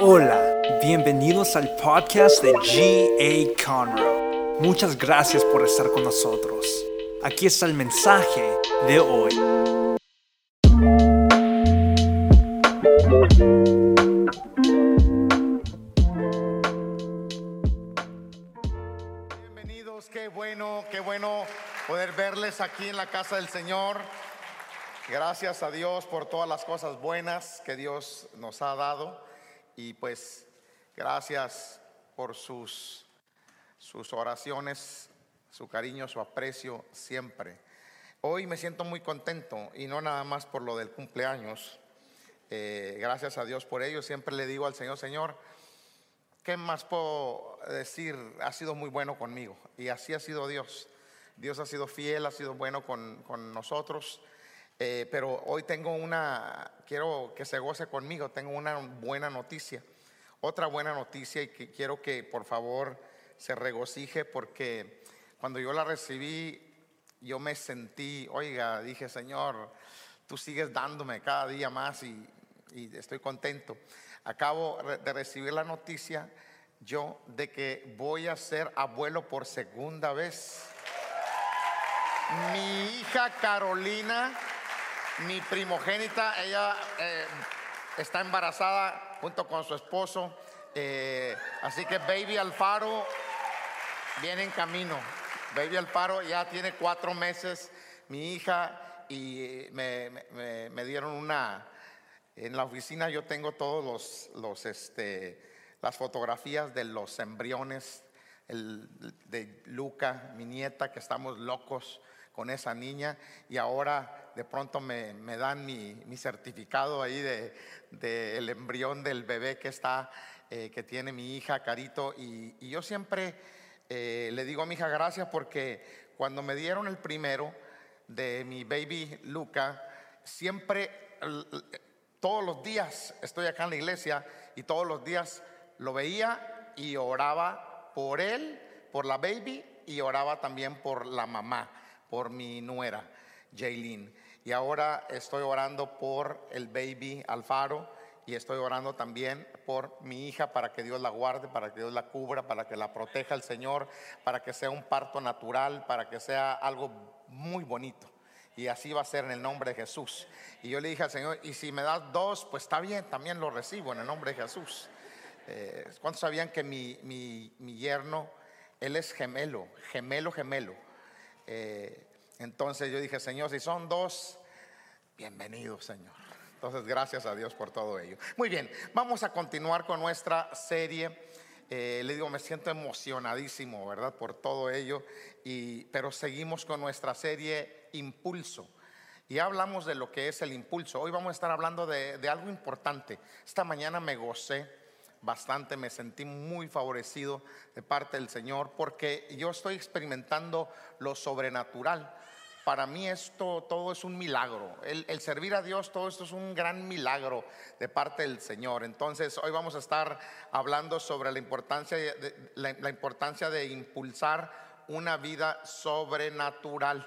Hola, bienvenidos al podcast de G.A. Conroe. Muchas gracias por estar con nosotros. Aquí está el mensaje de hoy. Bienvenidos, qué bueno, qué bueno poder verles aquí en la casa del Señor. Gracias a Dios por todas las cosas buenas que Dios nos ha dado y pues gracias por sus sus oraciones, su cariño, su aprecio siempre. Hoy me siento muy contento y no nada más por lo del cumpleaños. Eh, gracias a Dios por ello. Siempre le digo al Señor, Señor, ¿qué más puedo decir? Ha sido muy bueno conmigo. Y así ha sido Dios. Dios ha sido fiel, ha sido bueno con, con nosotros. Eh, pero hoy tengo una, quiero que se goce conmigo, tengo una buena noticia. Otra buena noticia y que quiero que por favor se regocije porque cuando yo la recibí, yo me sentí, oiga, dije, Señor, tú sigues dándome cada día más y, y estoy contento. Acabo de recibir la noticia yo de que voy a ser abuelo por segunda vez. Mi hija Carolina, mi primogénita, ella eh, está embarazada junto con su esposo. eh, así que Baby Alfaro viene en camino. Baby Alfaro ya tiene cuatro meses, mi hija, y me, me- dieron una, en la oficina yo tengo todos los, los, este, las fotografías de los embriones de Luca, mi nieta, que estamos locos con esa niña, y ahora de pronto me, dan mi, certificado ahí de, del embrión del bebé que está, eh, que tiene mi hija Carito, y, yo siempre eh, le digo a mi hija gracias porque cuando me dieron el primero de mi baby Luca, siempre, todos los días estoy acá en la iglesia y todos los días lo veía y oraba por él, por la baby y oraba también por la mamá, por mi nuera, Jaylin. Y ahora estoy orando por el baby Alfaro y estoy orando también por mi hija para que Dios la guarde, para que Dios la cubra, para que la proteja el Señor, para que sea un parto natural, para que sea algo muy bonito. Y así va a ser en el nombre de Jesús. Y yo le dije al Señor, y si me das dos, pues está bien, también lo recibo en el nombre de Jesús. Eh, ¿Cuántos sabían que mi, mi- mi yerno, él es gemelo, gemelo, gemelo? Eh, entonces yo dije, Señor, si son dos, bienvenido, Señor. Entonces, gracias a Dios por todo ello. Muy bien, vamos a continuar con nuestra serie. Eh, le digo, me siento emocionadísimo, ¿verdad? Por todo ello. Y, pero seguimos con nuestra serie Impulso. Y hablamos de lo que es el impulso. Hoy vamos a estar hablando de, de algo importante. Esta mañana me gocé bastante, me sentí muy favorecido de parte del Señor porque yo estoy experimentando lo sobrenatural. Para mí esto todo es un milagro. El, servir a Dios, todo esto es un gran milagro de parte del Señor. Entonces hoy vamos a estar hablando sobre la importancia la importancia de impulsar una vida sobrenatural.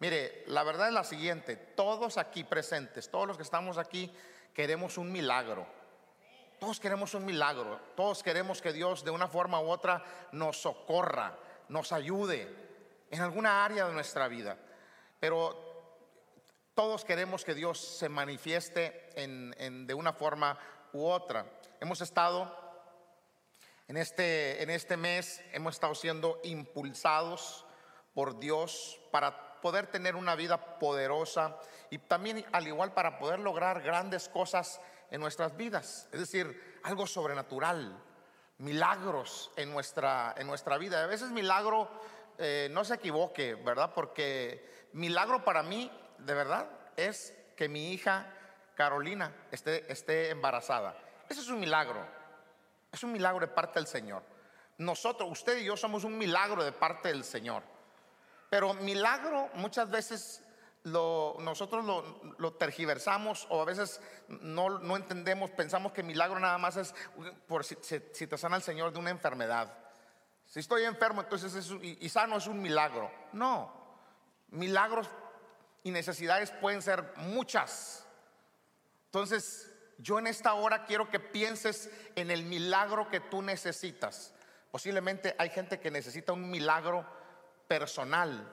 Mire, la verdad es la siguiente, todos aquí presentes, todos los que estamos aquí, queremos un milagro. Todos queremos un milagro, todos queremos que Dios de una forma u otra nos socorra, nos ayude en alguna área de nuestra vida. Pero todos queremos que Dios se manifieste en, de una forma u otra. Hemos estado en este, en este mes, hemos estado siendo impulsados por Dios para poder tener una vida poderosa y también al igual para poder lograr grandes cosas en nuestras vidas. Es decir, algo sobrenatural, milagros en nuestra, en nuestra vida. A veces milagro, eh, no se equivoque, ¿verdad? Porque milagro para mí, de verdad, es que mi hija Carolina esté, esté embarazada. Eso es un milagro. Es un milagro de parte del Señor. Nosotros, usted y yo somos un milagro de parte del Señor. Pero milagro muchas veces nosotros lo, tergiversamos o a veces no, entendemos, pensamos que milagro nada más es por si, te sana el Señor de una enfermedad. Si estoy enfermo, entonces y sano es un milagro. No, milagros y necesidades pueden ser muchas. Entonces, Yo en esta hora quiero que pienses en el milagro que tú necesitas. Posiblemente hay gente que necesita un milagro personal,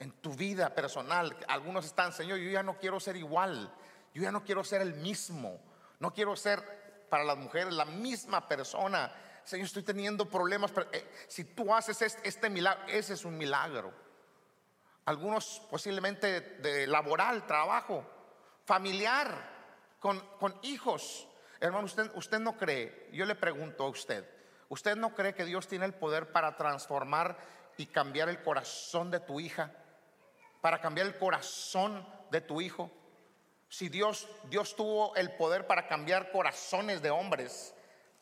en tu vida personal. Algunos están, Señor, yo ya no quiero ser igual, yo ya no quiero ser el mismo, no quiero ser para las mujeres la misma persona. Señor, estoy teniendo problemas. Pero, eh, si tú haces este, milagro, ese es un milagro. Algunos posiblemente de laboral, trabajo, familiar con, hijos. Hermano, usted no cree, yo le pregunto a usted, ¿usted no cree que Dios tiene el poder para transformar y cambiar el corazón de tu hija? Para cambiar el corazón de tu hijo. Si Dios, Dios tuvo el poder para cambiar corazones de hombres,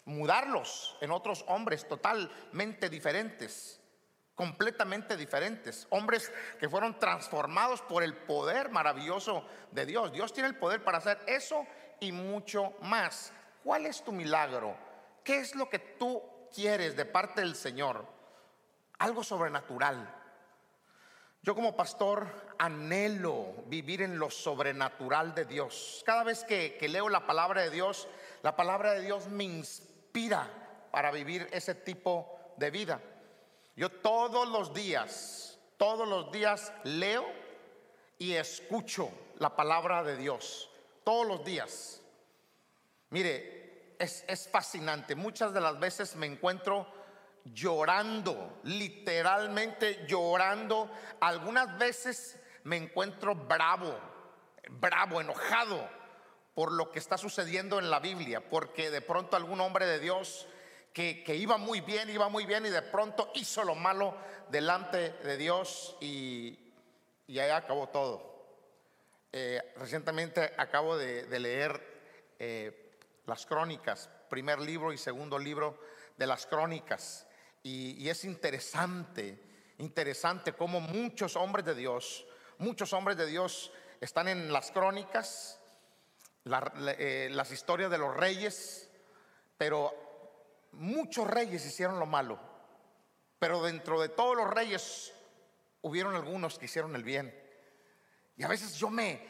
mudarlos en otros hombres totalmente diferentes, completamente diferentes, hombres que fueron transformados por el poder maravilloso de Dios. Dios tiene el poder para hacer eso y mucho más. ¿Cuál es tu milagro? ¿Qué es lo que tú quieres de parte del Señor? Algo sobrenatural. Yo como pastor anhelo vivir en lo sobrenatural de Dios. Cada vez que, leo la palabra de Dios, la palabra de Dios me inspira para vivir ese tipo de vida. Yo todos los días, todos los días leo y escucho la palabra de Dios. Todos los días. Mire, es, es fascinante. Muchas de las veces me encuentro llorando, literalmente llorando. Algunas veces me encuentro bravo, bravo, enojado por lo que está sucediendo en la Biblia, porque de pronto algún hombre de Dios que, iba muy bien, iba muy bien y de pronto hizo lo malo delante de Dios y, y ahí acabó todo. Eh, recientemente acabo de, leer eh, las crónicas, primer libro y segundo libro de las crónicas. Y, es interesante, interesante cómo muchos hombres de Dios, muchos hombres de Dios están en las crónicas, eh, las historias de los reyes, pero muchos reyes hicieron lo malo. Pero dentro de todos los reyes hubieron algunos que hicieron el bien. Y a veces yo me,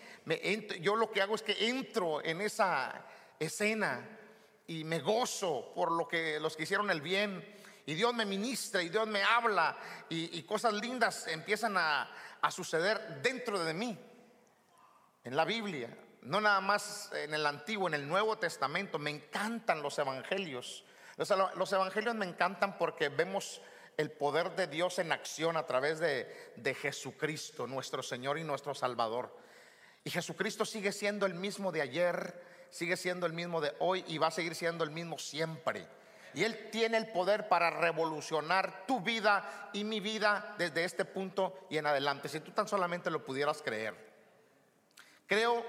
yo lo que hago es que entro en esa escena y me gozo por lo que los que hicieron el bien y Dios me ministra y Dios me habla y, cosas lindas empiezan a, suceder dentro de mí, en la Biblia, no nada más en el Antiguo, en el Nuevo Testamento. Me encantan los evangelios. los evangelios me encantan porque vemos el poder de Dios en acción a través de, de Jesucristo, nuestro Señor y nuestro Salvador. Y Jesucristo sigue siendo el mismo de ayer, sigue siendo el mismo de hoy y va a seguir siendo el mismo siempre. Y Él tiene el poder para revolucionar tu vida y mi vida desde este punto y en adelante. Si tú tan solamente lo pudieras creer. Creo,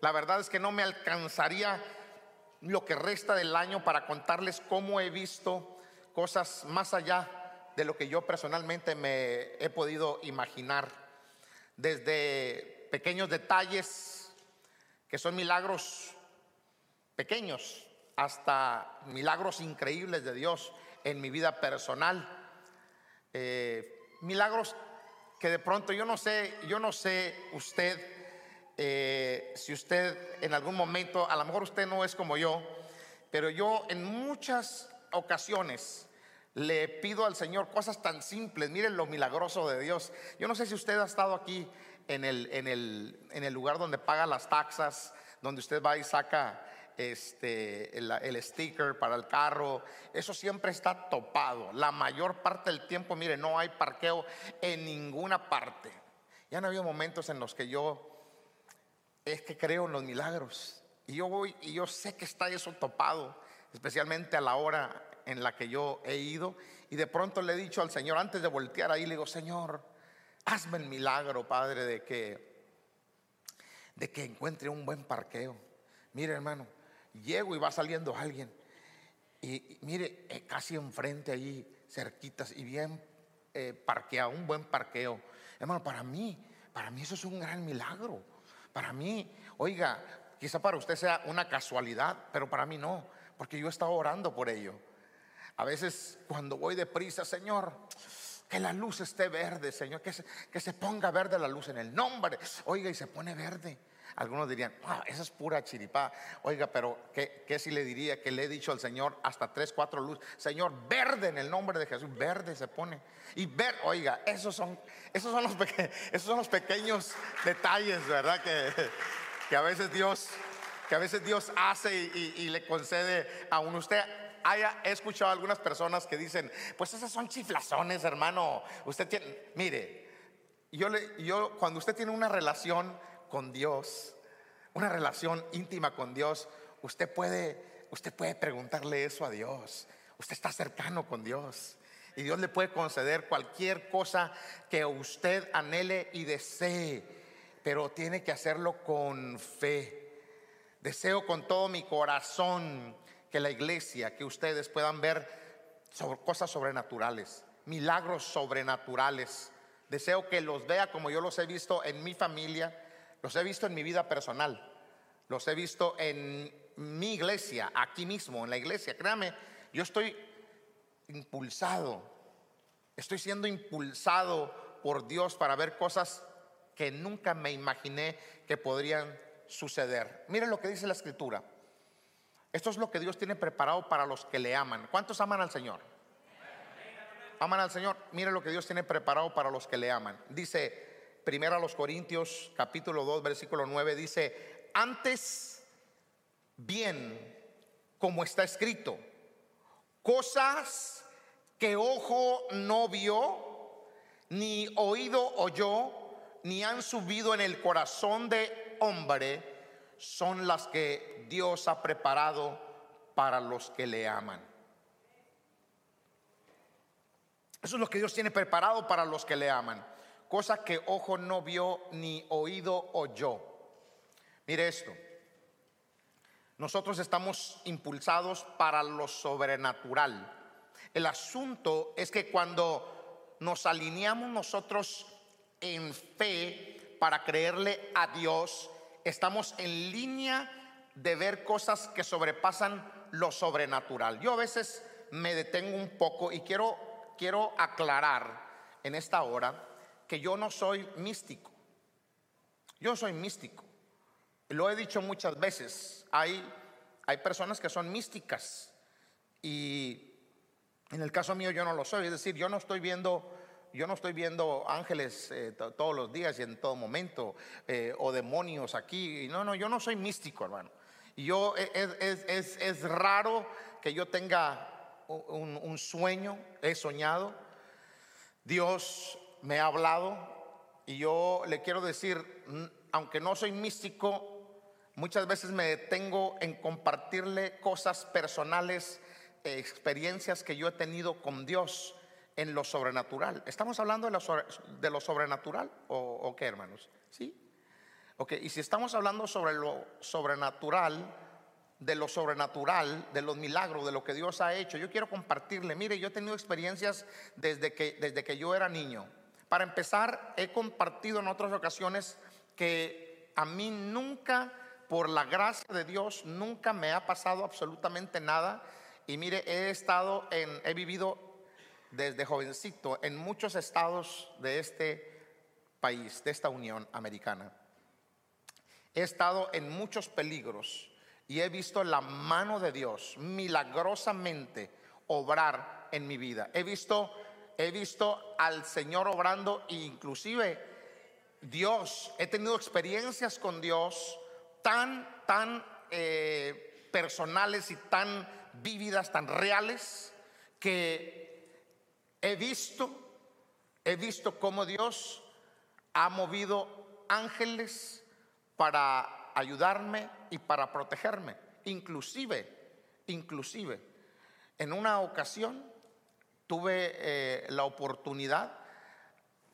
la verdad es que no me alcanzaría lo que resta del año para contarles cómo he visto cosas más allá de lo que yo personalmente me he podido imaginar. Desde pequeños detalles que son milagros pequeños hasta milagros increíbles de Dios en mi vida personal. Eh, milagros que de pronto yo no sé, yo no sé usted, eh, si usted en algún momento, a lo mejor usted no es como yo, pero yo en muchas ocasiones le pido al Señor cosas tan simples. Miren lo milagroso de Dios. Yo no sé si usted ha estado aquí en el, en el, en el lugar donde paga las taxas, donde usted va y saca este, el, sticker para el carro, eso siempre está topado. La mayor parte del tiempo, mire, no hay parqueo en ninguna parte. Ya no ha habido momentos en los que yo es que creo en los milagros. Y yo voy y yo sé que está eso topado, especialmente a la hora en la que yo he ido. Y de pronto le he dicho al Señor, antes de voltear ahí, le digo, Señor, hazme el milagro, Padre, de que, de que encuentre un buen parqueo. Mire, hermano, Llego y va saliendo alguien. Y, mire, eh, casi enfrente allí, cerquitas y bien eh, parqueado, un buen parqueo. Hermano, para mí, para mí eso es un gran milagro. Para mí, oiga, quizá para usted sea una casualidad, pero para mí no, porque yo he estado orando por ello. A veces cuando voy deprisa, Señor, que la luz esté verde, Señor, que que se ponga verde la luz en el nombre. Oiga, y se pone verde. Algunos dirían, wow, esa es pura chiripá. Oiga, pero ¿qué, ¿qué, si le diría que le he dicho al Señor hasta tres, cuatro luces? Señor, verde en el nombre de Jesús, verde se pone. Y ver, oiga, esos son, esos son, los, esos son los pequeños detalles, ¿verdad? Que, que a veces Dios, que a veces Dios hace y, y le concede a uno. Usted haya escuchado a algunas personas que dicen, pues esas son chiflazones, hermano. Usted tiene, mire, yo, le, yo cuando usted tiene una relación con Dios, una relación íntima con Dios, usted puede, usted puede preguntarle eso a Dios. Usted está cercano con Dios. Y Dios le puede conceder cualquier cosa que usted anhele y desee, pero tiene que hacerlo con fe. Deseo con todo mi corazón que la iglesia, que ustedes puedan ver sobre cosas sobrenaturales, milagros sobrenaturales. Deseo que los vea como yo los he visto en mi familia, los he visto en mi vida personal, los he visto en mi iglesia, aquí mismo, en la iglesia. Créame, yo estoy impulsado, estoy siendo impulsado por Dios para ver cosas que nunca me imaginé que podrían suceder. Miren lo que dice la escritura. Esto es lo que Dios tiene preparado para los que le aman. ¿Cuántos aman al Señor? Aman al Señor. Miren lo que Dios tiene preparado para los que le aman. Dice, Primero a los Corintios capítulo 2 versículo 9 dice, antes bien, como está escrito, cosas que ojo no vio, ni oído oyó, ni han subido en el corazón de hombre, son las que Dios ha preparado para los que le aman. Eso es lo que Dios tiene preparado para los que le aman cosa que ojo no vio ni oído oyó. Mire esto. Nosotros estamos impulsados para lo sobrenatural. El asunto es que cuando nos alineamos nosotros en fe para creerle a Dios, estamos en línea de ver cosas que sobrepasan lo sobrenatural. Yo a veces me detengo un poco y quiero, quiero aclarar en esta hora que yo no soy místico. Yo soy místico. Lo he dicho muchas veces. Hay, hay personas que son místicas y en el caso mío yo no lo soy. Es decir, yo no estoy viendo, yo no estoy viendo ángeles eh, todos los días y en todo momento eh, o demonios aquí. No, no, yo no soy místico, hermano. Yo e, es, es, es, raro que yo tenga un, un sueño, he soñado. Dios me ha hablado y yo le quiero decir, aunque no soy místico, muchas veces me detengo en compartirle cosas personales, experiencias que yo he tenido con Dios en lo sobrenatural. ¿Estamos hablando de lo, de lo sobrenatural o, o, qué, hermanos? ¿Sí? Ok, y si estamos hablando sobre lo sobrenatural, de lo sobrenatural, de los milagros, de lo que Dios ha hecho, yo quiero compartirle, mire, yo he tenido experiencias desde que, desde que yo era niño. Para empezar, he compartido en otras ocasiones que a mí nunca, por la gracia de Dios, nunca me ha pasado absolutamente nada. Y mire, he estado en, he vivido desde jovencito en muchos estados de este país, de esta Unión Americana. He estado en muchos peligros y he visto la mano de Dios milagrosamente obrar en mi vida. He visto he visto al Señor obrando e inclusive Dios, he tenido experiencias con Dios tan, tan eh, personales y tan vívidas, tan reales, que he visto, he visto cómo Dios ha movido ángeles para ayudarme y para protegerme. Inclusive, inclusive, en una ocasión tuve eh, la oportunidad,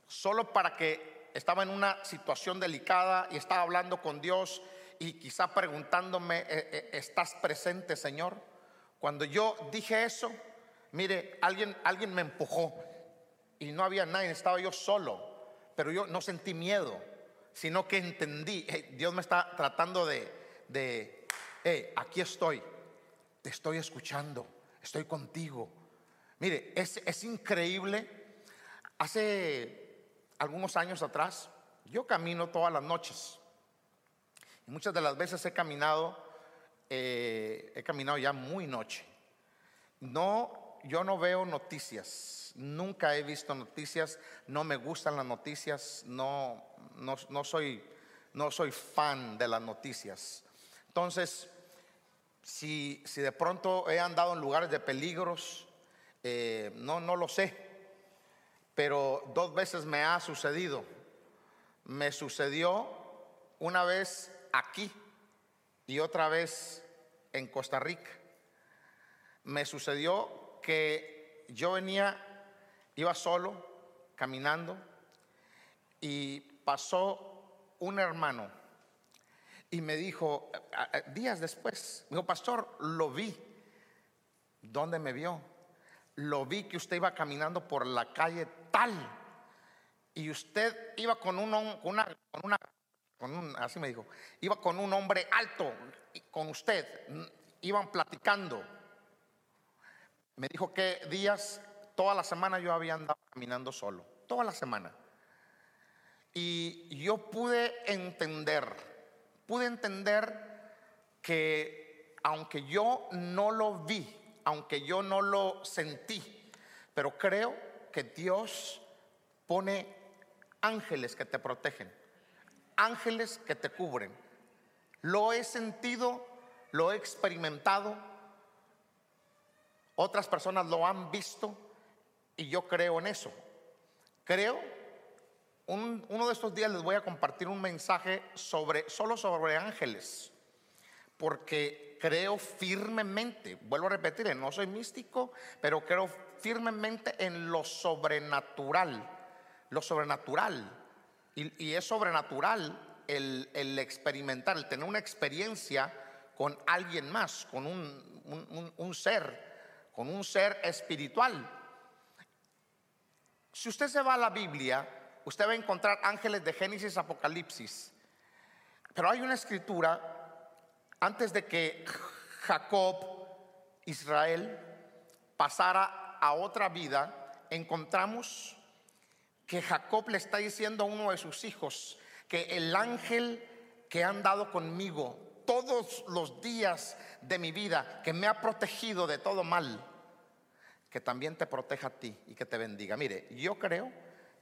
solo para que estaba en una situación delicada y estaba hablando con Dios y quizá preguntándome, eh, eh, ¿estás presente, Señor? Cuando yo dije eso, mire, alguien, alguien me empujó y no había nadie, estaba yo solo, pero yo no sentí miedo, sino que entendí, Dios me está tratando de, de aquí estoy, te estoy escuchando, estoy contigo Mire, es, increíble. Hace algunos años atrás, yo camino todas las noches. Muchas de las veces he caminado, eh, he caminado ya muy noche. No, yo no veo noticias, nunca he visto noticias, no me gustan las noticias, no, no, soy, no soy fan de las noticias. Entonces, si, si de pronto he andado en lugares de peligros, eh, no, no lo sé, pero dos veces me ha sucedido. Me sucedió una vez aquí y otra vez en Costa Rica. Me sucedió que yo venía, iba solo, caminando, y pasó un hermano y me dijo, días después, me dijo, pastor, lo vi. ¿Dónde me vio? Lo vi que usted iba caminando por la calle tal y usted iba con, un, con una, con una así me dijo, iba con un hombre alto, con usted, iban platicando. Me dijo que días, toda la semana yo había andado caminando solo, toda la semana. Y yo pude entender, pude entender que aunque yo no lo vi, aunque yo no lo sentí, pero creo que Dios pone ángeles que te protegen ángeles que te cubren. Lo he sentido, lo he experimentado, otras personas lo han visto y yo creo en eso. Creo, uno de estos días les voy a compartir un mensaje sobre, solo sobre ángeles, porque creo firmemente, vuelvo a repetir, no soy místico, pero creo firmemente en lo sobrenatural, lo sobrenatural y, es sobrenatural el, experimentar, el tener una experiencia con alguien más, con un, ser, con un ser espiritual. Si usted se va a la Biblia, usted va a encontrar ángeles de Génesis, Apocalipsis. Pero hay una escritura antes de que Jacob, Israel, pasara a otra vida, encontramos que Jacob le está diciendo a uno de sus hijos que el ángel que ha andado conmigo todos los días de mi vida, que me ha protegido de todo mal, que también te proteja a ti y que te bendiga. Mire, yo creo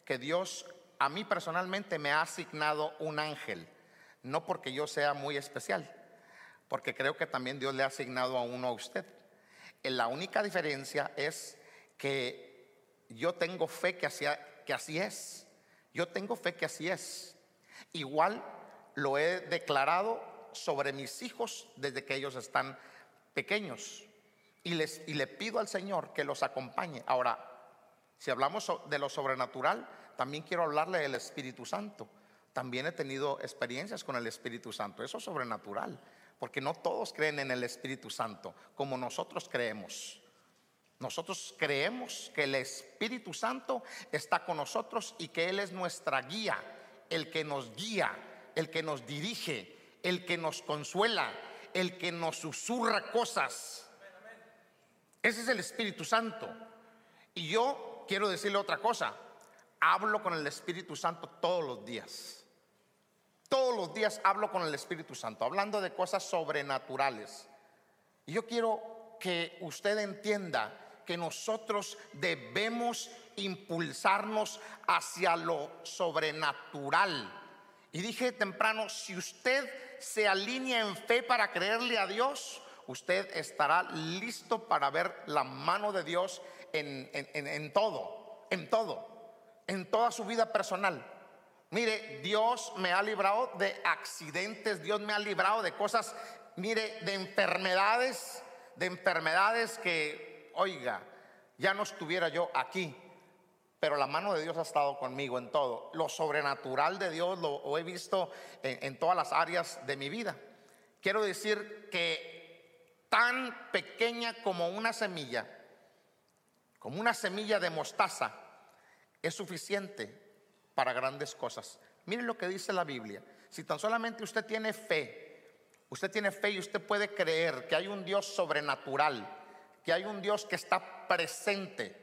que Dios a mí personalmente me ha asignado un ángel, no porque yo sea muy especial, porque creo que también Dios le ha asignado a uno a usted. La única diferencia es que yo tengo fe que así es. Yo tengo fe que así es. Igual lo he declarado sobre mis hijos desde que ellos están pequeños. Y, les, y le pido al Señor que los acompañe. Ahora, si hablamos de lo sobrenatural, también quiero hablarle del Espíritu Santo. También he tenido experiencias con el Espíritu Santo. Eso es sobrenatural. Porque no todos creen en el Espíritu Santo como nosotros creemos. Nosotros creemos que el Espíritu Santo está con nosotros y que Él es nuestra guía, el que nos guía, el que nos dirige, el que nos consuela, el que nos susurra cosas. Ese es el Espíritu Santo. Y yo quiero decirle otra cosa. Hablo con el Espíritu Santo todos los días. Todos los días hablo con el Espíritu Santo, hablando de cosas sobrenaturales. Y yo quiero que usted entienda que nosotros debemos impulsarnos hacia lo sobrenatural. Y dije temprano, si usted se alinea en fe para creerle a Dios, usted estará listo para ver la mano de Dios en, en todo, en todo, en toda su vida personal. Mire, Dios me ha librado de accidentes, Dios me ha librado de cosas, mire, de enfermedades, de enfermedades que oiga, ya no estuviera yo aquí, pero la mano de Dios ha estado conmigo en todo. Lo sobrenatural de Dios lo, he visto en, todas las áreas de mi vida. Quiero decir que tan pequeña como una semilla, como una semilla de mostaza, es suficiente para grandes cosas. Miren lo que dice la Biblia. Si tan solamente usted tiene fe, usted tiene fe y usted puede creer que hay un Dios sobrenatural que hay un Dios que está presente,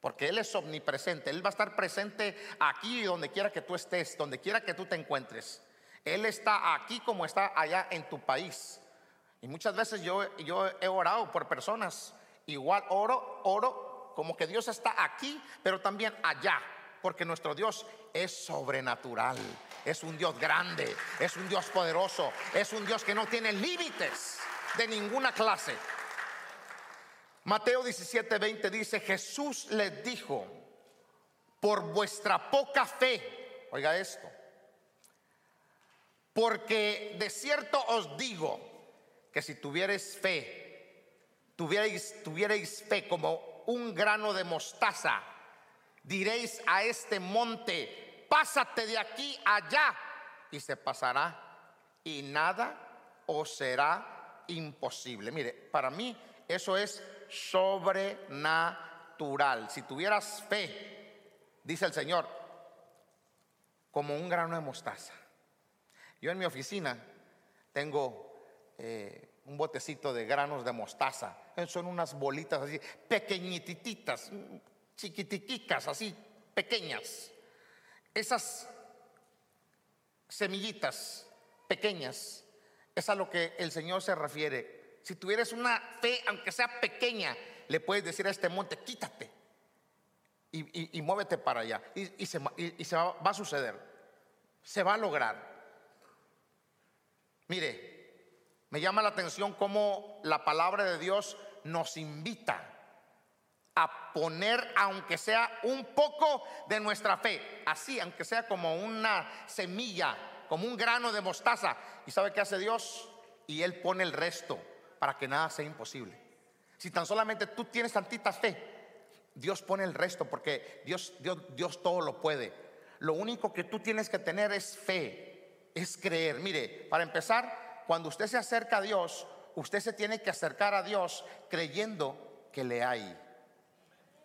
porque Él es omnipresente, Él va a estar presente aquí donde quiera que tú estés, donde quiera que tú te encuentres. Él está aquí como está allá en tu país. Y muchas veces yo, yo he orado por personas. Igual oro, oro como que Dios está aquí, pero también allá. Porque nuestro Dios es sobrenatural. Es un Dios grande. Es un Dios poderoso. Es un Dios que no tiene límites de ninguna clase. Mateo 17, 20 dice, Jesús les dijo, por vuestra poca fe, oiga esto, porque de cierto os digo que si tuvierais fe, tuvierais, fe como un grano de mostaza, diréis a este monte, pásate de aquí allá, y se pasará, y nada os será imposible. Mire, para mí eso es sobrenatural. Si tuvieras fe, dice el Señor, como un grano de mostaza. Yo en mi oficina tengo eh, un botecito de granos de mostaza. Son unas bolitas así, pequeñititas, chiquititicas, así, pequeñas. Esas semillitas pequeñas es a lo que el Señor se refiere. Si tuvieras una fe, aunque sea pequeña, le puedes decir a este monte, quítate y, muévete para allá. Y, se, va a suceder, se va a lograr. Mire, me llama la atención cómo la palabra de Dios nos invita a poner, aunque sea un poco de nuestra fe, así, aunque sea como una semilla, como un grano de mostaza. ¿Y sabe qué hace Dios? Y Él pone el resto para que nada sea imposible. Si tan solamente tú tienes tantita fe, Dios pone el resto porque Dios, Dios, Dios todo lo puede. Lo único que tú tienes que tener es fe es creer. Mire, para empezar, cuando usted se acerca a Dios, usted se tiene que acercar a Dios creyendo que le hay.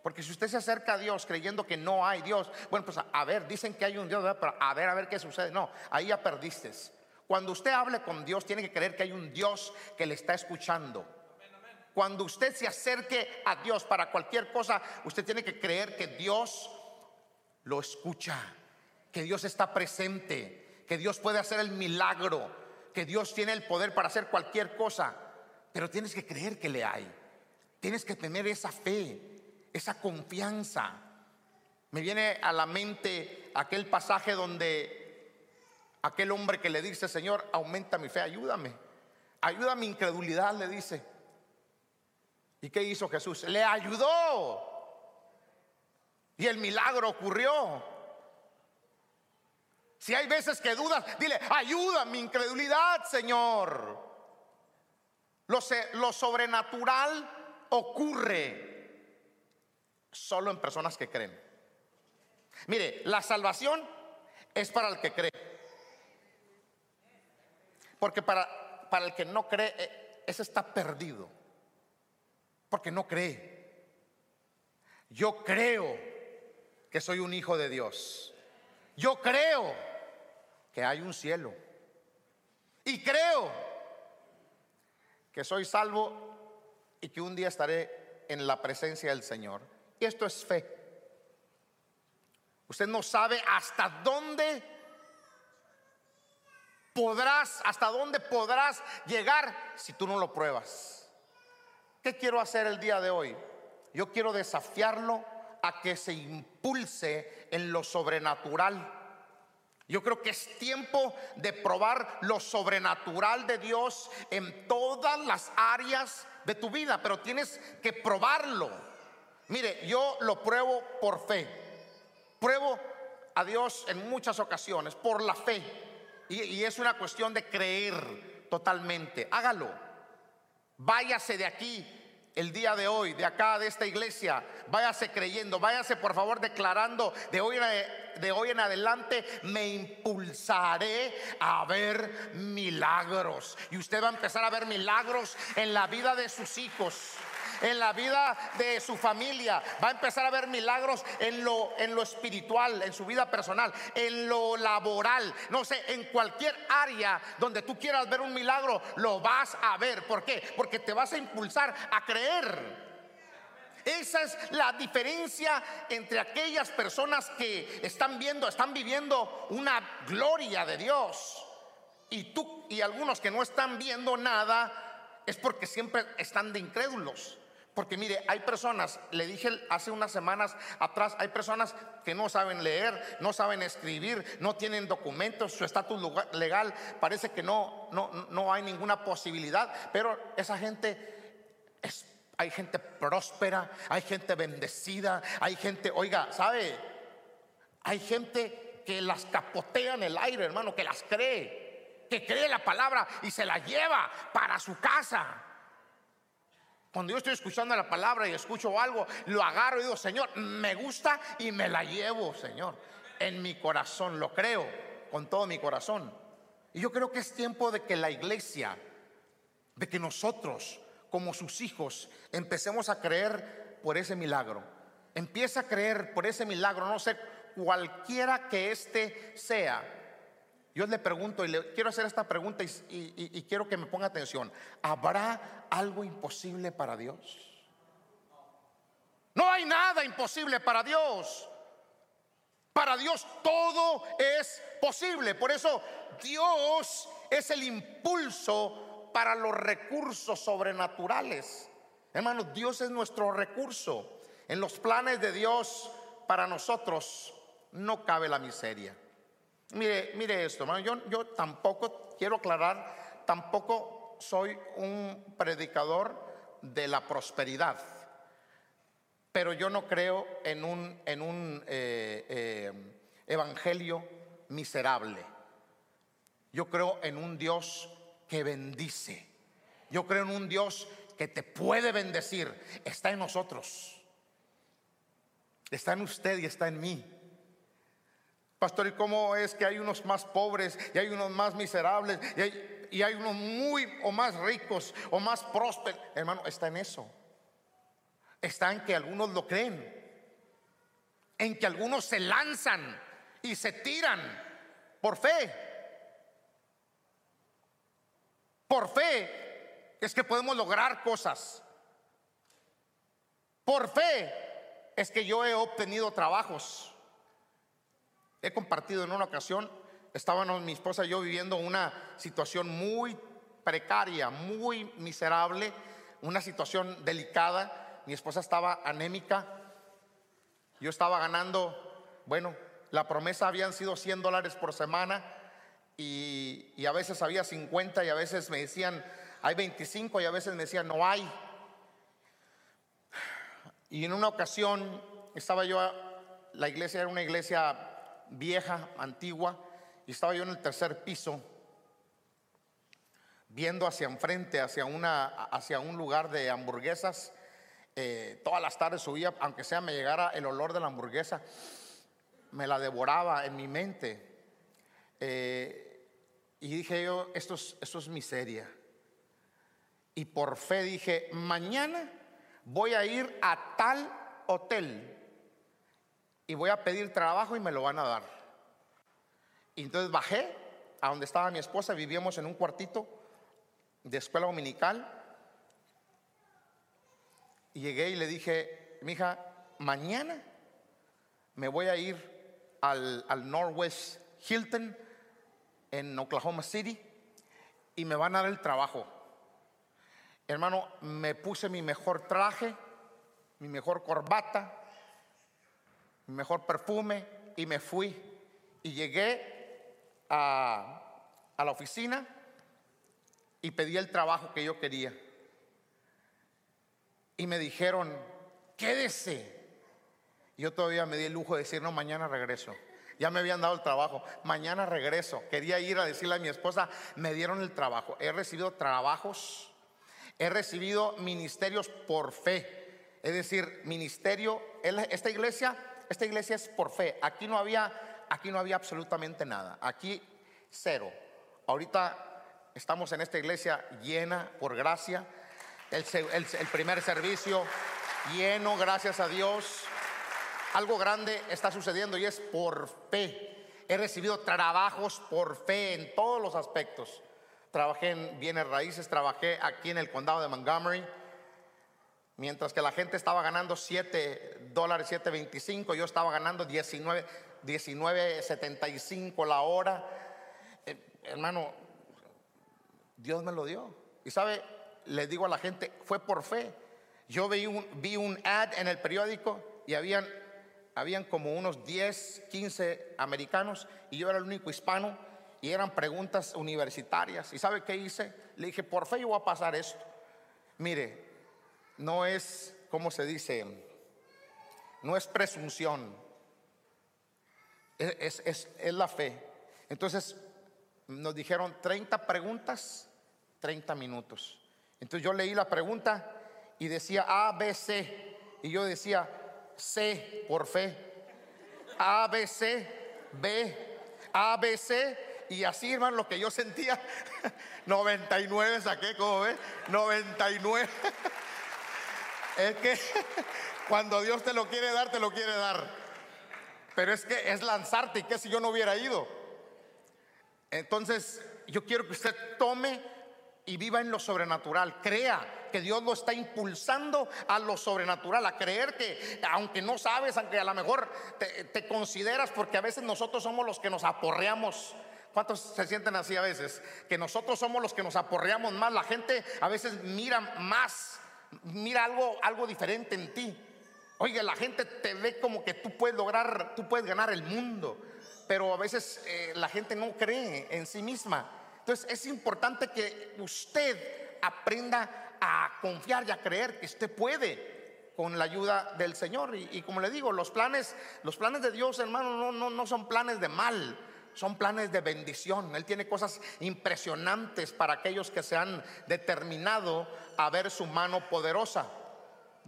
Porque si usted se acerca a Dios creyendo que no hay Dios, bueno, pues a, ver, dicen que hay un Dios, pero a ver, a ver qué sucede. No, ahí ya perdiste. Cuando usted hable con Dios, tiene que creer que hay un Dios que le está escuchando. Cuando usted se acerque a Dios para cualquier cosa, usted tiene que creer que Dios lo escucha, que Dios está presente, que Dios puede hacer el milagro, que Dios tiene el poder para hacer cualquier cosa, pero tienes que creer que le hay. Tienes que tener esa fe, esa confianza. Me viene a la mente aquel pasaje donde aquel hombre que le dice, Señor, aumenta mi fe, ayúdame. Ayuda mi incredulidad, le dice. ¿Y qué hizo Jesús? Le ayudó. Y el milagro ocurrió. Si hay veces que dudas, dile, ayuda mi incredulidad, Señor. Lo, lo sobrenatural ocurre solo en personas que creen. Mire, la salvación es para el que cree. Porque para, para el que no cree, eh, ese está perdido. Porque no cree. Yo creo que soy un hijo de Dios. Yo creo que hay un cielo. Y creo que soy salvo y que un día estaré en la presencia del Señor. Esto es fe. Usted no sabe hasta dónde podrás, hasta dónde podrás llegar si tú no lo pruebas. ¿Qué quiero hacer el día de hoy? Yo quiero desafiarlo a que se impulse en lo sobrenatural yo creo que es tiempo de probar lo sobrenatural de Dios en todas las áreas de tu vida, pero tienes que probarlo. Mire, yo lo pruebo por fe. Pruebo a Dios en muchas ocasiones por la fe. Y, es una cuestión de creer totalmente. Hágalo. Váyase de aquí el día de hoy, de acá, de esta iglesia. Váyase creyendo, váyase por favor declarando de hoy en adelante me impulsaré a ver milagros. Y usted va a empezar a ver milagros en la vida de sus hijos en la vida de su familia, va a empezar a ver milagros en lo, en lo espiritual, en su vida personal, en lo laboral, no sé, en cualquier área donde tú quieras ver un milagro, lo vas a ver. ¿Por qué? Porque te vas a impulsar a creer. Esa es la diferencia entre aquellas personas que están viendo, están viviendo una gloria de Dios Y tú y algunos que no están viendo nada es porque siempre están de incrédulos. Porque mire, hay personas, le dije hace unas semanas atrás, hay personas que no saben leer, no saben escribir, no tienen documentos, su estatus legal parece que no, no, no hay ninguna posibilidad, pero esa gente es, hay gente próspera, hay gente bendecida, hay gente, oiga, ¿sabe? Hay gente que las capotea en el aire, hermano, que las cree, que cree la palabra y se la lleva para su casa. Cuando yo estoy escuchando la palabra y escucho algo, lo agarro y digo, Señor, me gusta y me la llevo, Señor. En mi corazón, lo creo, con todo mi corazón. Y yo creo que es tiempo de que la iglesia, de que nosotros, como sus hijos, empecemos a creer por ese milagro. Empieza a creer por ese milagro, no sé, cualquiera que éste sea yo le pregunto y le quiero hacer esta pregunta y, quiero que me ponga atención. ¿Habrá algo imposible para Dios? No hay nada imposible para Dios. Para Dios todo es posible. Por eso Dios es el impulso para los recursos sobrenaturales. Hermanos, Dios es nuestro recurso. En los planes de Dios para nosotros no cabe la miseria. Mire, mire esto, Yo, yo tampoco, quiero aclarar, tampoco soy un predicador de la prosperidad. Pero yo no creo en un, en un eh, eh, evangelio miserable. Yo creo en un Dios que bendice. Yo creo en un Dios que te puede bendecir. Está en nosotros. Está en usted y está en mí. Pastor, ¿y cómo es que hay unos más pobres y hay unos más miserables y hay, unos muy o más ricos o más prósperos? Hermano, está en eso. Está en que algunos lo creen. En que algunos se lanzan y se tiran por fe. Por fe es que podemos lograr cosas. Por fe es que yo he obtenido trabajos. He compartido en una ocasión, estábamos mi esposa y yo viviendo una situación muy precaria, muy miserable, una situación delicada. Mi esposa estaba anémica, yo estaba ganando, bueno, la promesa habían sido 100 dólares por semana y, y, a veces había 50 y a veces me decían, hay 25 y a veces me decían, no hay. Y en una ocasión estaba yo, la iglesia era una iglesia vieja, antigua, y estaba yo en el tercer piso, viendo hacia enfrente, hacia, una, hacia un lugar de hamburguesas. Eh, todas las tardes subía, aunque sea me llegara el olor de la hamburguesa, me la devoraba en mi mente. Eh, y dije yo, esto es, esto es miseria. Y por fe dije, mañana voy a ir a tal hotel y voy a pedir trabajo y me lo van a dar. Entonces bajé a donde estaba mi esposa, vivíamos en un cuartito de escuela dominical. Y llegué y le dije, mi hija, mañana me voy a ir al, al Northwest Hilton en Oklahoma City y me van a dar el trabajo. Hermano, me puse mi mejor traje, mi mejor corbata, mi mejor perfume y me fui. Y llegué a, a la oficina y pedí el trabajo que yo quería. Y me dijeron, quédese. Yo todavía me di el lujo de decir, no, mañana regreso. Ya me habían dado el trabajo. Mañana regreso. Quería ir a decirle a mi esposa, me dieron el trabajo. He recibido trabajos, he recibido ministerios por fe. Es decir, ministerio, esta iglesia esta iglesia es por fe. Aquí no había, aquí no había absolutamente nada. Aquí cero. Ahorita estamos en esta iglesia llena por gracia. El, el primer servicio lleno, gracias a Dios. Algo grande está sucediendo y es por fe. He recibido trabajos por fe en todos los aspectos. Trabajé en bienes raíces, trabajé aquí en el condado de Montgomery Mientras que la gente estaba ganando 7 dólares, 7.25, yo estaba ganando 19, 19.75 la hora. Eh, hermano, Dios me lo dio. Y sabe, le digo a la gente, fue por fe. Yo vi un, vi un ad en el periódico y habían, habían como unos 10, 15 americanos y yo era el único hispano y eran preguntas universitarias. ¿Y sabe qué hice? Le dije, por fe yo voy a pasar esto. Mire, no es, ¿cómo se dice? No es presunción, es, es, es la fe. Entonces nos dijeron 30 preguntas, 30 minutos. Entonces yo leí la pregunta y decía A, B, C. Y yo decía C por fe. A, B, C, B, A, B, C. Y así, hermano, lo que yo sentía, 99 saqué, como ve, 99. Es que cuando Dios te lo quiere dar, te lo quiere dar. Pero es que es lanzarte y que si yo no hubiera ido. Entonces, yo quiero que usted tome y viva en lo sobrenatural. Crea que Dios lo está impulsando a lo sobrenatural, a creer que aunque no sabes, aunque a lo mejor te, consideras, porque a veces nosotros somos los que nos aporreamos. ¿Cuántos se sienten así a veces? Que nosotros somos los que nos aporreamos más. La gente a veces mira más, mira algo, algo diferente en ti. Oye, la gente te ve como que tú puedes lograr, tú puedes ganar el mundo, pero a veces eh, la gente no cree en sí misma. Entonces es importante que usted aprenda a confiar y a creer que usted puede con la ayuda del Señor. Y, como le digo, los planes, los planes de Dios, hermano, no, no, no son planes de mal, son planes de bendición. Él tiene cosas impresionantes para aquellos que se han determinado a ver su mano poderosa.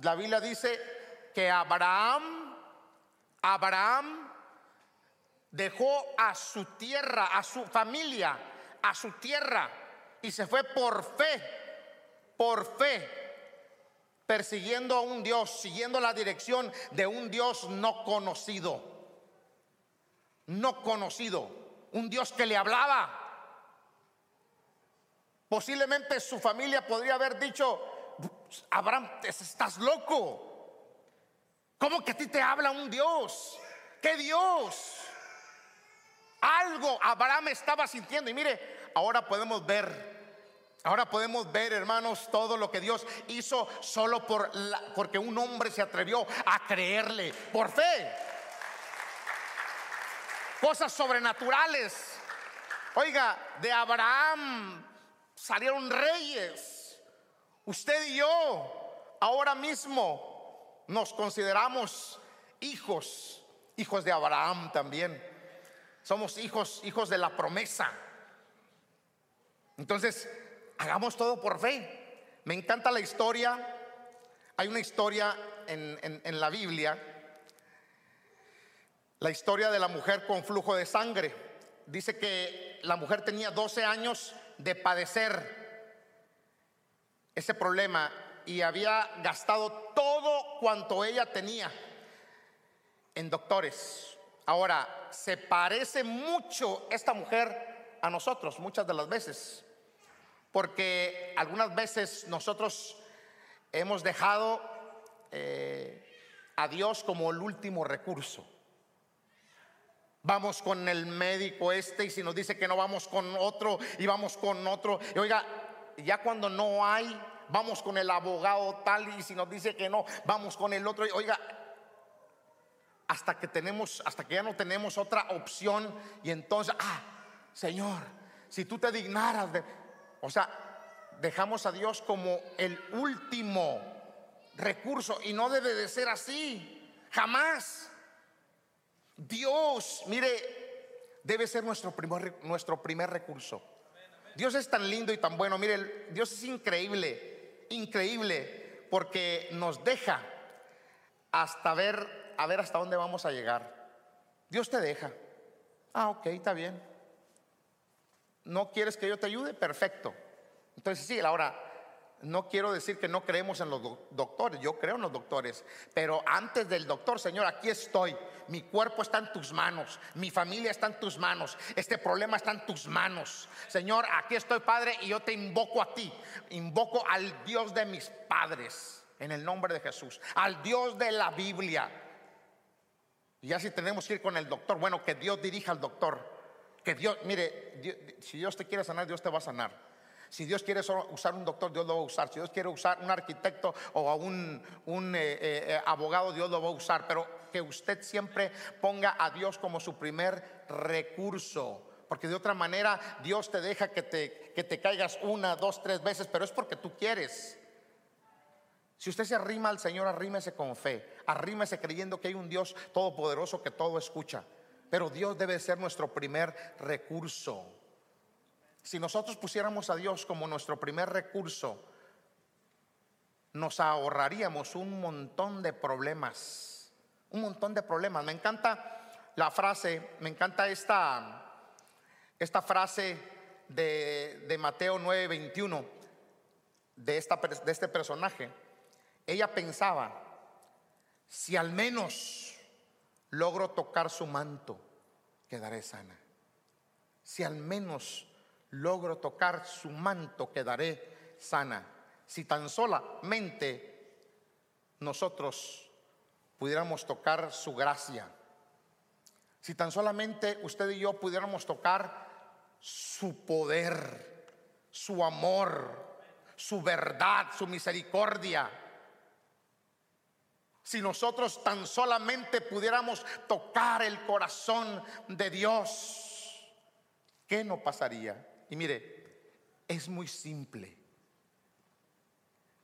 La Biblia dice que Abraham, Abraham dejó a su tierra, a su familia, a su tierra y se fue por fe, por fe, persiguiendo a un Dios, siguiendo la dirección de un Dios no conocido, no conocido, un Dios que le hablaba. Posiblemente su familia podría haber dicho, Abraham, estás loco. ¿Cómo que a ti te habla un Dios? ¿Qué Dios? Algo Abraham estaba sintiendo. Y mire, ahora podemos ver. Ahora podemos ver, hermanos, todo lo que Dios hizo solo por porque un hombre se atrevió a creerle por fe. Cosas sobrenaturales. Oiga, de Abraham salieron reyes. Usted y yo ahora mismo nos consideramos hijos, hijos de Abraham también. Somos hijos, hijos de la promesa. Entonces, hagamos todo por fe. Me encanta la historia. Hay una historia en, en la Biblia, la historia de la mujer con flujo de sangre. Dice que la mujer tenía 12 años de padecer ese problema y había gastado todo cuanto ella tenía en doctores. Ahora, se parece mucho esta mujer a nosotros muchas de las veces, porque algunas veces nosotros hemos dejado eh, a Dios como el último recurso. Vamos con el médico este y si nos dice que no vamos con otro y vamos con otro. Y oiga, ya cuando no hay, vamos con el abogado tal y si nos dice que no, vamos con el otro. Oiga, hasta que tenemos, hasta que ya no tenemos otra opción y entonces, ah, Señor, si tú te dignaras o sea, dejamos a Dios como el último recurso y no debe de ser así, jamás. Dios, mire, debe ser nuestro primer, nuestro primer recurso. Dios es tan lindo y tan bueno, mire, Dios es increíble, increíble, porque nos deja hasta ver a ver hasta dónde vamos a llegar. Dios te deja. Ah, ok, está bien. ¿No quieres que yo te ayude? Perfecto. Entonces sí, ahora, no quiero decir que no creemos en los doctores, yo creo en los doctores, pero antes del doctor, Señor, aquí estoy, mi cuerpo está en tus manos, mi familia está en tus manos, este problema está en tus manos. Señor, aquí estoy, Padre, y yo te invoco a ti, invoco al Dios de mis padres, en el nombre de Jesús, al Dios de la Biblia, y ya si tenemos que ir con el doctor, bueno, que Dios dirija al doctor. Que Dios, mire, si Dios te quiere sanar, Dios te va a sanar. Si Dios quiere usar un doctor, Dios lo va a usar. Si Dios quiere usar un arquitecto o a un, un eh, eh, abogado, Dios lo va a usar. Pero que usted siempre ponga a Dios como su primer recurso. Porque de otra manera Dios te deja que te, que te caigas una, dos, tres veces, pero es porque tú quieres. Si usted se arrima al Señor, arrímese con fe, arrímese creyendo que hay un Dios todopoderoso que todo escucha. Pero Dios debe ser nuestro primer recurso. Si nosotros pusiéramos a Dios como nuestro primer recurso, nos ahorraríamos un montón de problemas. Un montón de problemas. Me encanta la frase, me encanta esta, esta frase de, de Mateo 9:21 de, de este personaje ella pensaba, si al menos logro tocar su manto, quedaré sana. Si al menos logro tocar su manto, quedaré sana. Si tan solamente nosotros pudiéramos tocar su gracia, si tan solamente usted y yo pudiéramos tocar su poder, su amor, su verdad, su misericordia, si nosotros tan solamente pudiéramos tocar el corazón de Dios, ¿qué no pasaría? Y mire, es muy simple.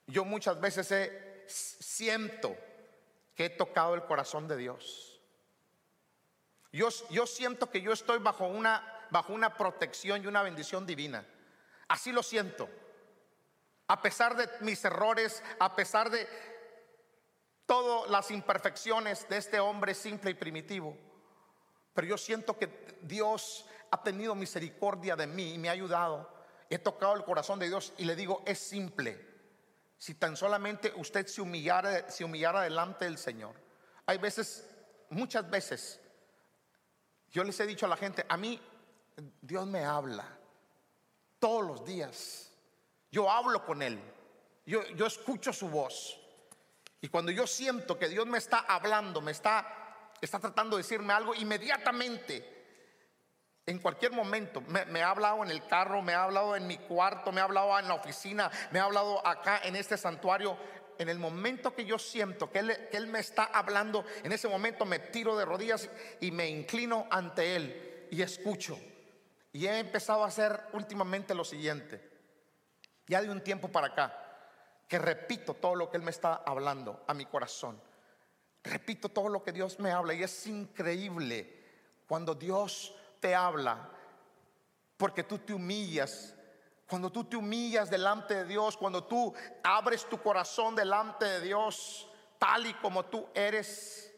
Yo muchas veces siento que he tocado el corazón de Dios. Yo, yo siento que yo estoy bajo una, bajo una protección y una bendición divina. Así lo siento. A pesar de mis errores, a pesar de, todas las imperfecciones de este hombre simple y primitivo. Pero yo siento que Dios ha tenido misericordia de mí y me ha ayudado. He tocado el corazón de Dios y le digo, es simple. Si tan solamente usted se humillara, se humillara delante del Señor. Hay veces, muchas veces, yo les he dicho a la gente, a mí Dios me habla todos los días. Yo hablo con Él. Yo, yo escucho su voz. Y cuando yo siento que Dios me está hablando, me está, está tratando de decirme algo, inmediatamente, en cualquier momento, me, ha hablado en el carro, me ha hablado en mi cuarto, me ha hablado en la oficina, me ha hablado acá en este santuario. En el momento que yo siento que él, que él me está hablando, en ese momento me tiro de rodillas y me inclino ante Él y escucho. Y he empezado a hacer últimamente lo siguiente, ya de un tiempo para acá que repito todo lo que Él me está hablando a mi corazón. Repito todo lo que Dios me habla y es increíble cuando Dios te habla, porque tú te humillas. Cuando tú te humillas delante de Dios, cuando tú abres tu corazón delante de Dios, tal y como tú eres,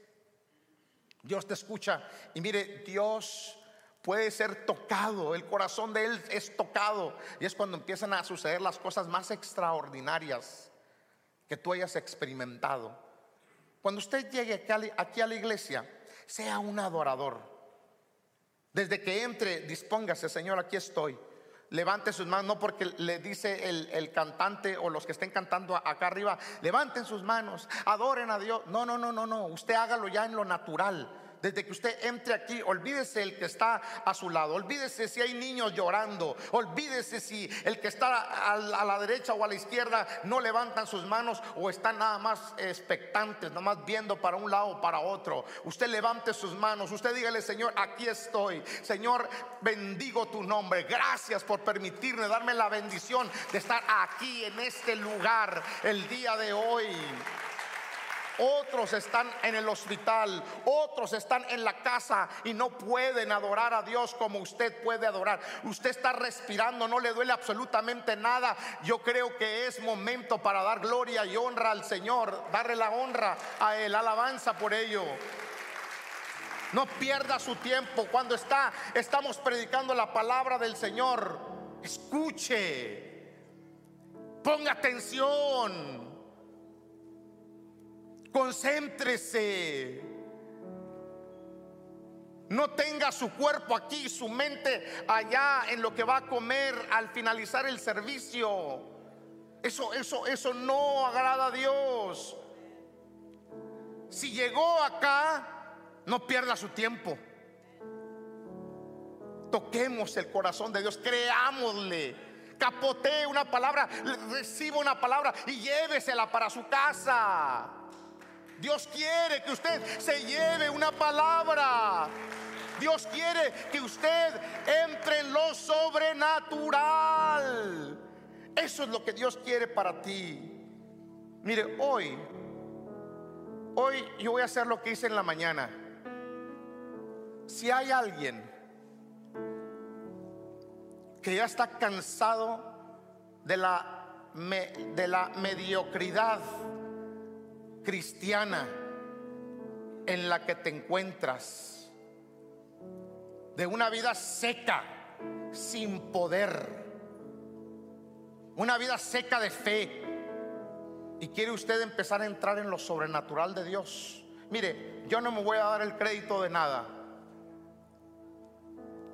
Dios te escucha. Y mire, Dios puede ser tocado, el corazón de Él es tocado. Y es cuando empiezan a suceder las cosas más extraordinarias que tú hayas experimentado. Cuando usted llegue aquí a la iglesia, sea un adorador. Desde que entre, dispóngase, Señor, aquí estoy. Levante sus manos, no porque le dice el, el, cantante o los que estén cantando acá arriba, levanten sus manos, adoren a Dios. No, no, no, no, no. Usted hágalo ya en lo natural desde que usted entre aquí, olvídese el que está a su lado, olvídese si hay niños llorando, olvídese si el que está a la derecha o a la izquierda no levantan sus manos o están nada más expectantes, nada más viendo para un lado o para otro. Usted levante sus manos, usted dígale, Señor, aquí estoy. Señor, bendigo tu nombre. Gracias por permitirme, darme la bendición de estar aquí en este lugar el día de hoy. Otros están en el hospital, otros están en la casa y no pueden adorar a Dios como usted puede adorar. Usted está respirando, no le duele absolutamente nada. Yo creo que es momento para dar gloria y honra al Señor, darle la honra a Él, alabanza por ello. No pierda su tiempo cuando está estamos predicando la palabra del Señor. Escuche. Ponga atención. Concéntrese. No tenga su cuerpo aquí, su mente allá en lo que va a comer al finalizar el servicio. Eso, eso, eso no agrada a Dios. Si llegó acá, no pierda su tiempo. Toquemos el corazón de Dios, creámosle capotee una palabra, reciba una palabra y llévesela para su casa. Dios quiere que usted se lleve una palabra. Dios quiere que usted entre en lo sobrenatural. Eso es lo que Dios quiere para ti. Mire, hoy, hoy yo voy a hacer lo que hice en la mañana. Si hay alguien que ya está cansado de la, de la mediocridad cristiana en la que te encuentras, de una vida seca, sin poder, una vida seca de fe, y quiere usted empezar a entrar en lo sobrenatural de Dios. Mire, yo no me voy a dar el crédito de nada.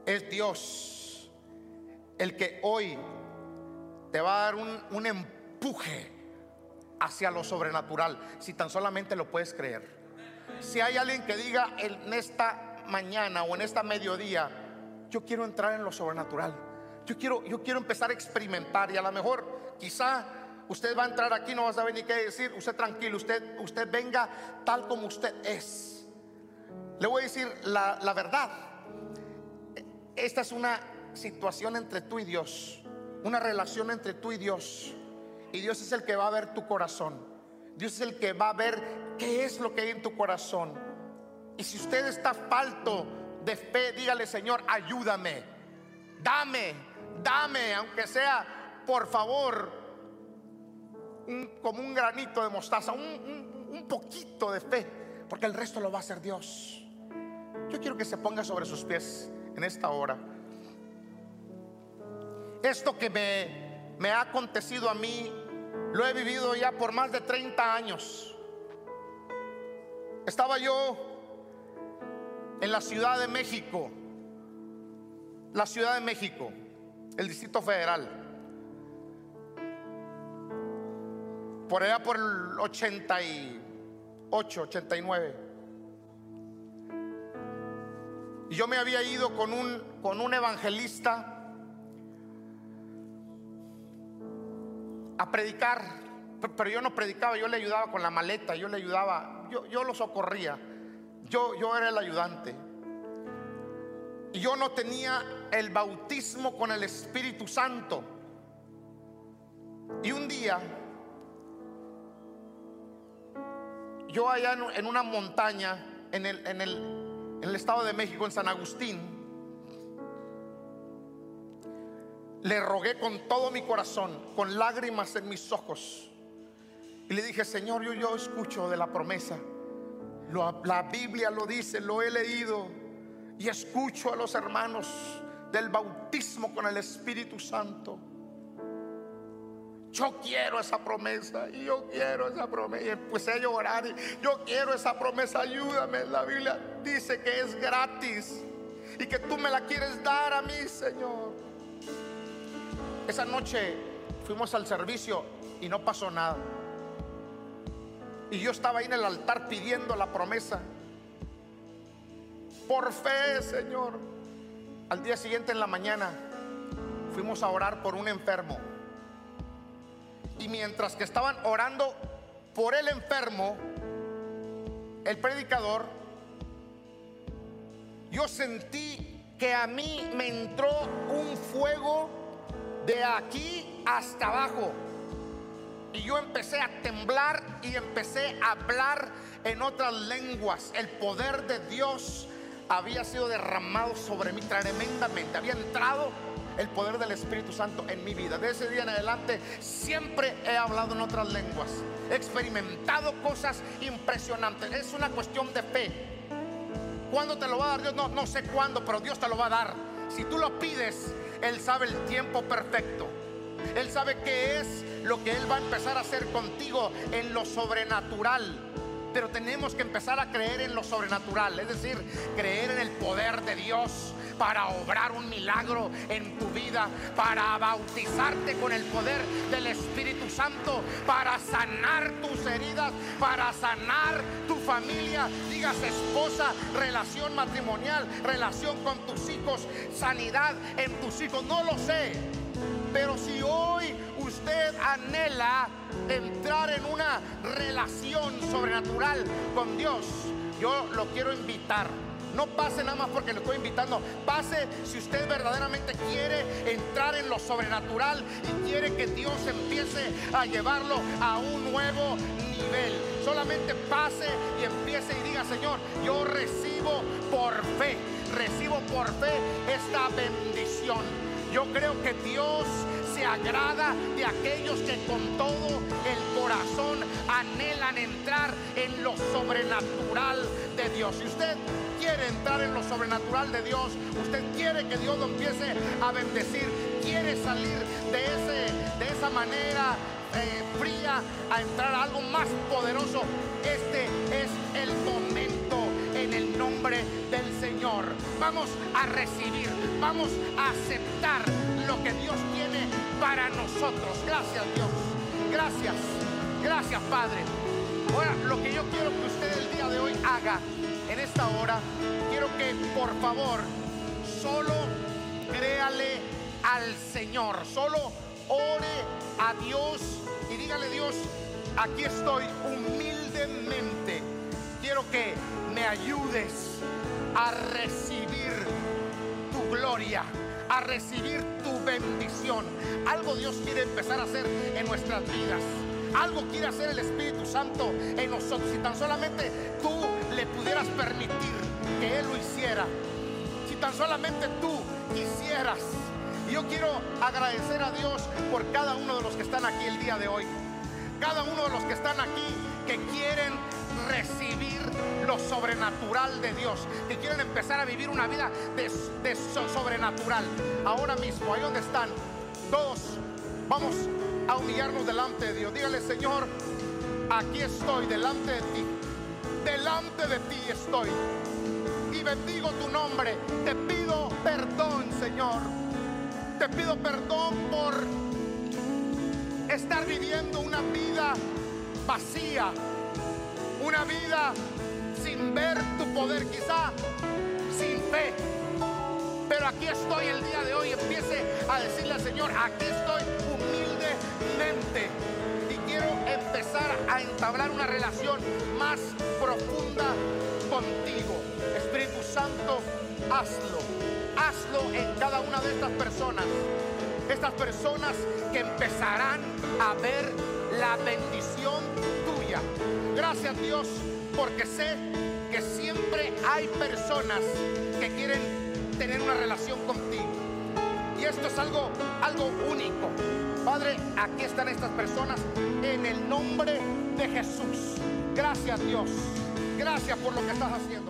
Es Dios el que hoy te va a dar un, un empuje hacia lo sobrenatural, si tan solamente lo puedes creer. Si hay alguien que diga en esta mañana o en esta mediodía, yo quiero entrar en lo sobrenatural. Yo quiero, yo quiero empezar a experimentar y a lo mejor quizá usted va a entrar aquí, no va a saber ni qué decir, usted tranquilo, usted, usted venga tal como usted es. Le voy a decir la, la verdad. Esta es una situación entre tú y Dios, una relación entre tú y Dios. Y Dios es el que va a ver tu corazón. Dios es el que va a ver qué es lo que hay en tu corazón. Y si usted está falto de fe, dígale, Señor, ayúdame. Dame, dame, aunque sea, por favor, como un granito de mostaza, un, poquito de fe, porque el resto lo va a hacer Dios. Yo quiero que se ponga sobre sus pies en esta hora. Esto que me ha acontecido a mí, lo he vivido ya por más de 30 años. Estaba yo en la Ciudad de México, la Ciudad de México, el Distrito Federal. Por allá por el 88, 89. Y yo me había ido con un, con un evangelista a predicar, pero yo no predicaba, yo le ayudaba con la maleta, yo le ayudaba, yo, yo lo socorría, yo, yo era el ayudante. Y yo no tenía el bautismo con el Espíritu Santo. Y un día, yo allá en una montaña, en el, en el, en el Estado de México, en San Agustín, Le rogué con todo mi corazón, con lágrimas en mis ojos. Y le dije, Señor, yo, yo escucho de la promesa. la Biblia lo dice, lo he leído. Y escucho a los hermanos del bautismo con el Espíritu Santo. Yo quiero esa promesa y yo quiero esa promesa. Y empecé a llorar. Y yo quiero esa promesa, ayúdame. La Biblia dice que es gratis y que tú me la quieres dar a mí, Señor. Esa noche fuimos al servicio y no pasó nada. Y yo estaba ahí en el altar pidiendo la promesa. Por fe, Señor. Al día siguiente en la mañana fuimos a orar por un enfermo. Y mientras que estaban orando por el enfermo, el predicador, yo sentí que a mí me entró un fuego de aquí hasta abajo. Y yo empecé a temblar y empecé a hablar en otras lenguas. El poder de Dios había sido derramado sobre mí tremendamente. Había entrado el poder del Espíritu Santo en mi vida. De ese día en adelante siempre he hablado en otras lenguas. He experimentado cosas impresionantes. Es una cuestión de fe. ¿Cuándo te lo va a dar Dios? No, no sé cuándo, pero Dios te lo va a dar. Si tú lo pides, él sabe el tiempo perfecto. Él sabe qué es lo que Él va a empezar a hacer contigo en lo sobrenatural. Pero tenemos que empezar a creer en lo sobrenatural, es decir, creer en el poder de Dios para obrar un milagro en tu vida, para bautizarte con el poder del Espíritu Santo, para sanar tus heridas, para sanar tu familia, digas esposa, relación matrimonial, relación con tus hijos, sanidad en tus hijos, no lo sé. Pero si hoy usted anhela entrar en una relación sobrenatural con Dios, yo lo quiero invitar. No pase nada más porque lo estoy invitando. Pase si usted verdaderamente quiere entrar en lo sobrenatural y quiere que Dios empiece a llevarlo a un nuevo nivel. Solamente pase y empiece y diga, Señor, yo recibo por fe, recibo por fe esta bendición. Yo creo que Dios agrada de aquellos que con todo el corazón anhelan entrar en lo sobrenatural de Dios. Si usted quiere entrar en lo sobrenatural de Dios, usted quiere que Dios lo empiece a bendecir, quiere salir de, ese, de esa manera eh, fría a entrar a algo más poderoso, este es el momento en el nombre del Señor. Vamos a recibir, vamos a aceptar lo que Dios tiene para nosotros. Gracias Dios, gracias, gracias Padre. Ahora, lo que yo quiero que usted el día de hoy haga en esta hora, quiero que por favor solo créale al Señor, solo ore a Dios y dígale Dios, aquí estoy humildemente. Quiero que me ayudes a recibir tu gloria, a recibir tu bendición. Algo Dios quiere empezar a hacer en nuestras vidas. Algo quiere hacer el Espíritu Santo en nosotros. Si tan solamente tú le pudieras permitir que Él lo hiciera. Si tan solamente tú quisieras. Yo quiero agradecer a Dios por cada uno de los que están aquí el día de hoy. Cada uno de los que están aquí que quieren recibir lo sobrenatural de Dios, que quieren empezar a vivir una vida de, de so- sobrenatural. Ahora mismo, ahí donde están, todos vamos a humillarnos delante de Dios. Dígale, Señor, aquí estoy delante de ti. Delante de ti estoy. Y bendigo tu nombre. Te pido perdón, Señor. Te pido perdón por estar viviendo una vida vacía, una vida sin ver tu poder, quizá sin fe. Pero aquí estoy el día de hoy. Empiece a decirle al Señor, aquí estoy humildemente. Y quiero empezar a entablar una relación más profunda contigo. Espíritu Santo, hazlo. Hazlo en cada una de estas personas. Estas personas que empezarán a ver la bendición. Gracias Dios, porque sé que siempre hay personas que quieren tener una relación contigo. Y esto es algo, algo único. Padre, aquí están estas personas en el nombre de Jesús. Gracias Dios. Gracias por lo que estás haciendo.